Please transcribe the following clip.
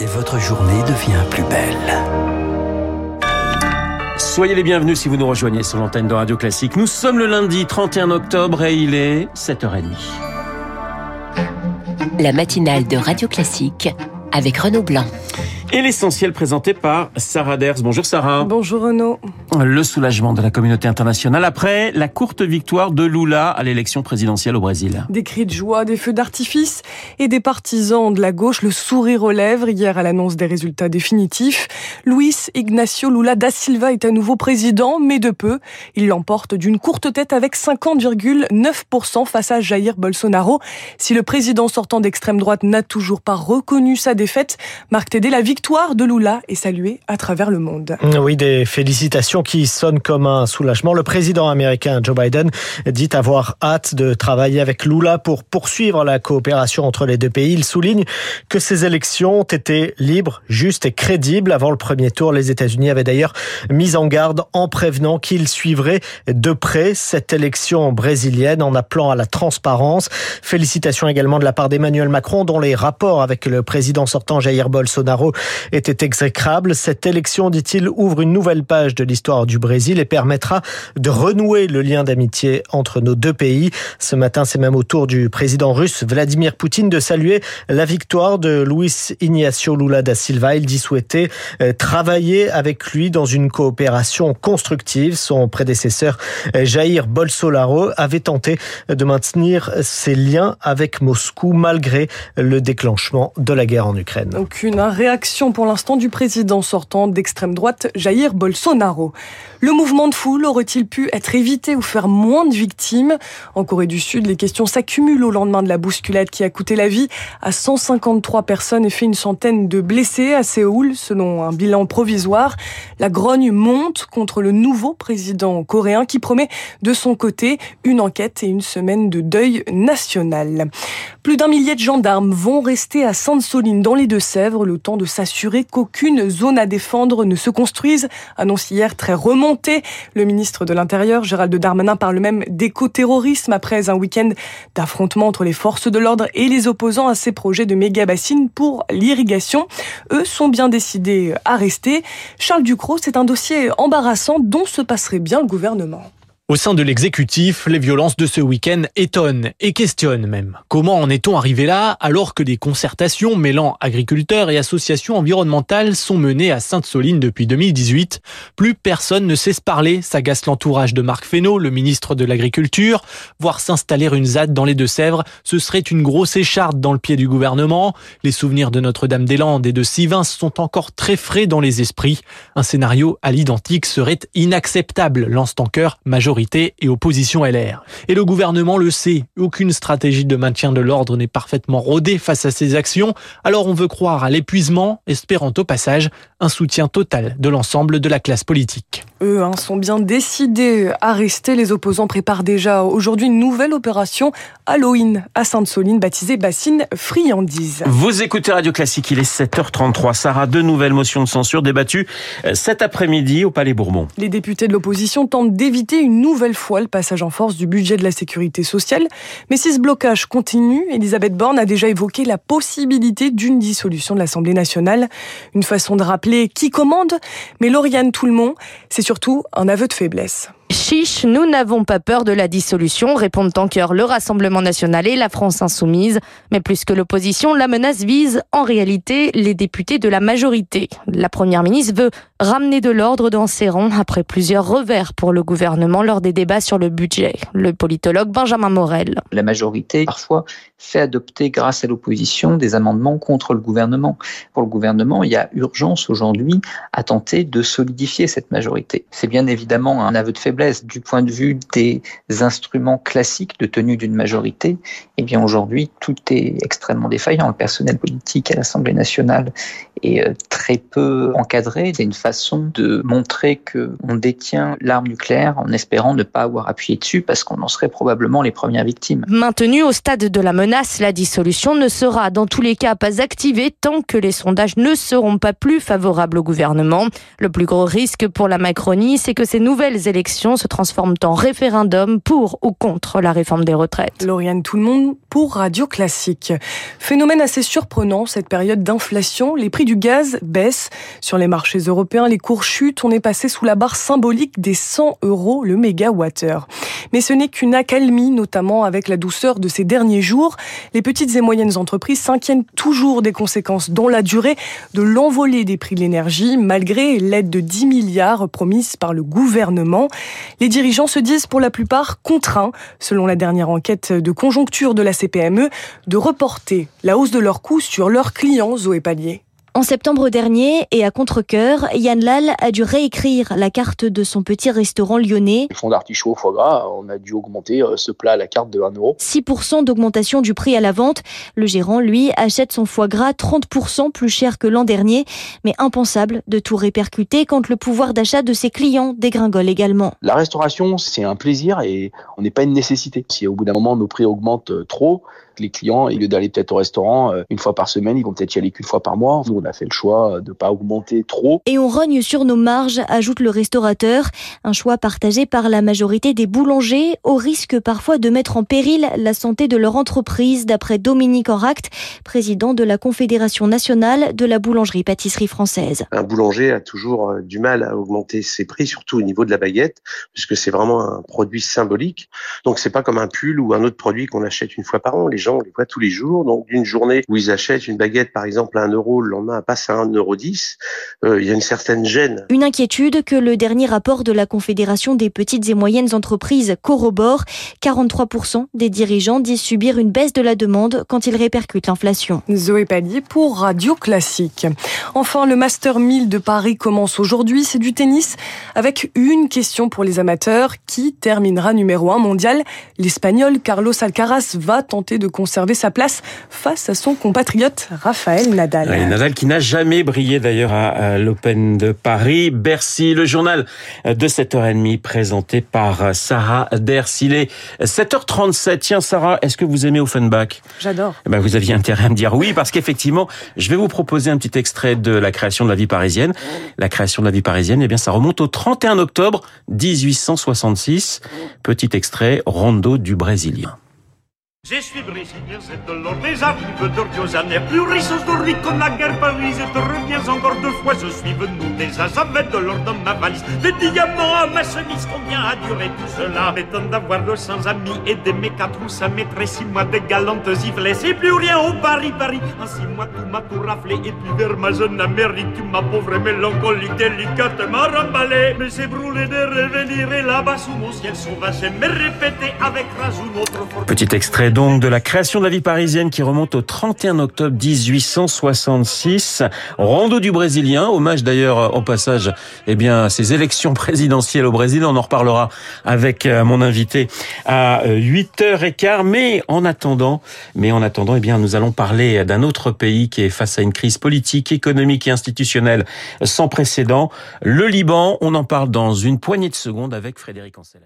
et votre journée devient plus belle. Soyez les bienvenus si vous nous rejoignez sur l'antenne de Radio Classique. Nous sommes le lundi 31 octobre et il est 7h30. La matinale de Radio Classique avec Renaud Blanc. Et l'essentiel présenté par Sarah Ders. Bonjour Sarah. Bonjour Renaud. Le soulagement de la communauté internationale après la courte victoire de Lula à l'élection présidentielle au Brésil. Des cris de joie, des feux d'artifice et des partisans de la gauche, le sourire aux lèvres hier à l'annonce des résultats définitifs. Luis Ignacio Lula da Silva est à nouveau président, mais de peu. Il l'emporte d'une courte tête avec 50,9% face à Jair Bolsonaro. Si le président sortant d'extrême droite n'a toujours pas reconnu sa défaite, Marc Tédé, la victoire de Lula est saluée à travers le monde. Oui, des félicitations qui sonnent comme un soulagement. Le président américain Joe Biden dit avoir hâte de travailler avec Lula pour poursuivre la coopération entre les deux pays. Il souligne que ces élections ont été libres, justes et crédibles. Avant le premier tour, les États-Unis avaient d'ailleurs mis en garde en prévenant qu'ils suivraient de près cette élection brésilienne en appelant à la transparence. Félicitations également de la part d'Emmanuel Macron dont les rapports avec le président sortant Jair Bolsonaro était exécrable. Cette élection, dit-il, ouvre une nouvelle page de l'histoire du Brésil et permettra de renouer le lien d'amitié entre nos deux pays. Ce matin, c'est même au tour du président russe Vladimir Poutine de saluer la victoire de Luis Ignacio Lula da Silva. Il dit souhaiter euh, travailler avec lui dans une coopération constructive. Son prédécesseur euh, Jair Bolsonaro avait tenté de maintenir ses liens avec Moscou malgré le déclenchement de la guerre en Ukraine. Aucune réaction pour l'instant du président sortant d'extrême droite Jair Bolsonaro. Le mouvement de foule aurait-il pu être évité ou faire moins de victimes? En Corée du Sud, les questions s'accumulent au lendemain de la bousculade qui a coûté la vie à 153 personnes et fait une centaine de blessés à Séoul, selon un bilan provisoire. La grogne monte contre le nouveau président coréen qui promet de son côté une enquête et une semaine de deuil national. Plus d'un millier de gendarmes vont rester à Sainte-Soline dans les Deux-Sèvres le temps de s'assurer qu'aucune zone à défendre ne se construise, annonce hier très remonté. Le ministre de l'Intérieur, Gérald Darmanin, parle même d'éco-terrorisme après un week-end d'affrontement entre les forces de l'ordre et les opposants à ces projets de méga bassines pour l'irrigation. Eux sont bien décidés à rester. Charles Ducrot, c'est un dossier embarrassant dont se passerait bien le gouvernement. Au sein de l'exécutif, les violences de ce week-end étonnent et questionnent même. Comment en est-on arrivé là alors que des concertations mêlant agriculteurs et associations environnementales sont menées à Sainte-Soline depuis 2018 Plus personne ne sait se parler, s'agace l'entourage de Marc Fesneau, le ministre de l'Agriculture. Voir s'installer une ZAD dans les Deux-Sèvres, ce serait une grosse écharde dans le pied du gouvernement. Les souvenirs de Notre-Dame-des-Landes et de Sivins sont encore très frais dans les esprits. Un scénario à l'identique serait inacceptable, lance en cœur majoritaire et opposition LR. Et le gouvernement le sait, aucune stratégie de maintien de l'ordre n'est parfaitement rodée face à ces actions, alors on veut croire à l'épuisement, espérant au passage un soutien total de l'ensemble de la classe politique. Eux hein, sont bien décidés à rester. Les opposants préparent déjà aujourd'hui une nouvelle opération Halloween à Sainte-Soline, baptisée Bassine Friandise. Vous écoutez Radio Classique, il est 7h33. Sarah, deux nouvelles motions de censure débattues euh, cet après-midi au Palais Bourbon. Les députés de l'opposition tentent d'éviter une nouvelle fois le passage en force du budget de la sécurité sociale. Mais si ce blocage continue, Elisabeth Borne a déjà évoqué la possibilité d'une dissolution de l'Assemblée nationale. Une façon de rappeler qui commande. Mais Lauriane Toulmont, c'est surtout un aveu de faiblesse. Chiche, nous n'avons pas peur de la dissolution, répondent en chœur le Rassemblement national et la France insoumise. Mais plus que l'opposition, la menace vise en réalité les députés de la majorité. La première ministre veut ramener de l'ordre dans ses rangs après plusieurs revers pour le gouvernement lors des débats sur le budget. Le politologue Benjamin Morel. La majorité, parfois, fait adopter grâce à l'opposition des amendements contre le gouvernement. Pour le gouvernement, il y a urgence aujourd'hui à tenter de solidifier cette majorité. C'est bien évidemment un aveu de faiblesse du point de vue des instruments classiques de tenue d'une majorité. Eh bien aujourd'hui, tout est extrêmement défaillant. Le personnel politique à l'Assemblée nationale est euh, très peu encadré. C'est une façon de montrer qu'on détient l'arme nucléaire en espérant ne pas avoir appuyé dessus parce qu'on en serait probablement les premières victimes. Maintenu au stade de la menace, la dissolution ne sera dans tous les cas pas activée tant que les sondages ne seront pas plus favorables au gouvernement. Le plus gros risque pour la Macronie, c'est que ces nouvelles élections se transforment en référendum pour ou contre la réforme des retraites. Lauriane Tout le monde pour Radio Classique. Phénomène assez surprenant, cette période d'inflation, les prix du gaz baisse. Sur les marchés européens, les cours chutent. On est passé sous la barre symbolique des 100 euros le mégawattheure. Mais ce n'est qu'une accalmie, notamment avec la douceur de ces derniers jours. Les petites et moyennes entreprises s'inquiètent toujours des conséquences dont la durée de l'envolée des prix de l'énergie, malgré l'aide de 10 milliards promise par le gouvernement. Les dirigeants se disent pour la plupart contraints, selon la dernière enquête de conjoncture de la CPME, de reporter la hausse de leurs coûts sur leurs clients, Zoé Pallier. En septembre dernier, et à contre-coeur, Yann Lal a dû réécrire la carte de son petit restaurant lyonnais. Le fond d'artichaut au foie gras, on a dû augmenter euh, ce plat à la carte de 1 euro. 6% d'augmentation du prix à la vente. Le gérant, lui, achète son foie gras 30% plus cher que l'an dernier, mais impensable de tout répercuter quand le pouvoir d'achat de ses clients dégringole également. La restauration, c'est un plaisir et on n'est pas une nécessité. Si au bout d'un moment nos prix augmentent euh, trop, les clients, au lieu d'aller peut-être au restaurant euh, une fois par semaine, ils vont peut-être y aller qu'une fois par mois. Nous, on a fait le choix de ne pas augmenter trop. Et on rogne sur nos marges, ajoute le restaurateur. Un choix partagé par la majorité des boulangers, au risque parfois de mettre en péril la santé de leur entreprise, d'après Dominique Enract, président de la Confédération nationale de la boulangerie-pâtisserie française. Un boulanger a toujours euh, du mal à augmenter ses prix, surtout au niveau de la baguette, puisque c'est vraiment un produit symbolique. Donc c'est pas comme un pull ou un autre produit qu'on achète une fois par an. Les gens, on les voit tous les jours. Donc, d'une journée où ils achètent une baguette, par exemple, à 1 euro, le lendemain, elle passe à 1,10 euro, euh, il y a une certaine gêne. Une inquiétude que le dernier rapport de la Confédération des petites et moyennes entreprises corrobore. 43% des dirigeants disent subir une baisse de la demande quand ils répercutent l'inflation. Zoé Pallier pour Radio Classique. Enfin, le Master 1000 de Paris commence aujourd'hui. C'est du tennis avec une question pour les amateurs. Qui terminera numéro 1 mondial? L'Espagnol Carlos Alcaraz va tenter de conserver sa place face à son compatriote Raphaël Nadal. Et Nadal qui n'a jamais brillé d'ailleurs à l'Open de Paris. Bercy, le journal de 7h30 présenté par Sarah Dersilé. 7h37. Tiens Sarah, est-ce que vous aimez Offenbach? J'adore. Eh ben, vous aviez intérêt à me dire oui parce qu'effectivement, je vais vous proposer un petit extrait de la création de la vie parisienne. La création de la vie parisienne, eh bien ça remonte au 31 octobre 1866. Petit extrait, Rondo du Brésilien. Je suis brésilien, c'est de l'or. Des arrives d'Ordiozane, plus riche. d'Orly qu'on la guerre Paris, et te reviens encore deux fois, je suis venu déjà, j'avais de l'or dans ma valise, des diamants ma chemise, combien a duré tout cela? M'étonne d'avoir de sans amis et d'aimer quatre ou ça mettrait six mois de galantes ivrées, c'est plus rien au Paris, Paris, en six mois tout m'a tout raflé, et puis vers ma jeune Amérique, tu ma pauvre mélancolie délicate m'a remballé, mais j'ai brûlé de revenir, et là-bas sous mon ciel sauvage, me répéter avec rage notre autre Petit extrait donc de la création de la vie parisienne qui remonte au 31 octobre 1866. Rando du Brésilien, hommage d'ailleurs au passage eh bien, à ces élections présidentielles au Brésil. On en reparlera avec euh, mon invité à 8h15. Mais en attendant, mais en attendant, eh bien, nous allons parler d'un autre pays qui est face à une crise politique, économique et institutionnelle sans précédent. Le Liban, on en parle dans une poignée de secondes avec Frédéric Ancel.